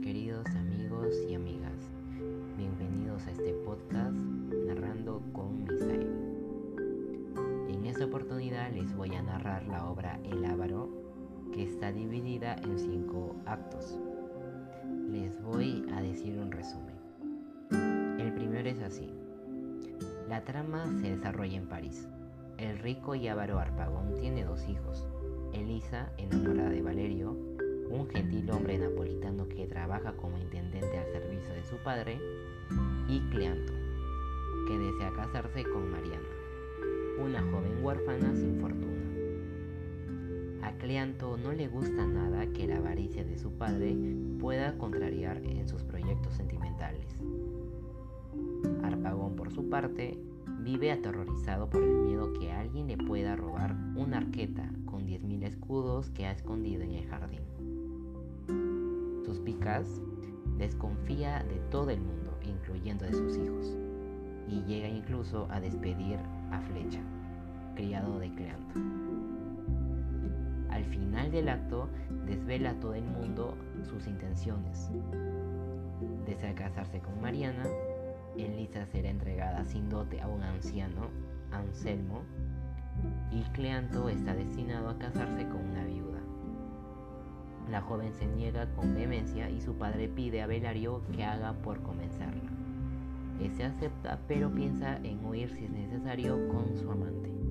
Queridos amigos y amigas, bienvenidos a este podcast Narrando con Misael. En esta oportunidad les voy a narrar la obra El Ávaro, que está dividida en cinco actos. Les voy a decir un resumen. El primero es así. La trama se desarrolla en París. El rico y avaro Arpagón tiene dos hijos, Elisa, enamorada de Valerio, como intendente al servicio de su padre, y Cleanto, que desea casarse con Mariana, una joven huérfana sin fortuna. A Cleanto no le gusta nada que la avaricia de su padre pueda contrariar en sus proyectos sentimentales. Arpagón, por su parte, vive aterrorizado por el miedo que alguien le pueda robar una arqueta con 10.000 escudos que ha escondido en el jardín. Desconfía de todo el mundo, incluyendo de sus hijos, y llega incluso a despedir a Flecha, criado de Cleanto. Al final del acto, desvela a todo el mundo sus intenciones. Desea casarse con Mariana, Elisa será entregada sin dote a un anciano, Anselmo, y Cleanto está destinado a casarse con una viuda. La joven se niega con vehemencia y su padre pide a Belario que haga por convencerla. Ese acepta, pero piensa en huir si es necesario con su amante.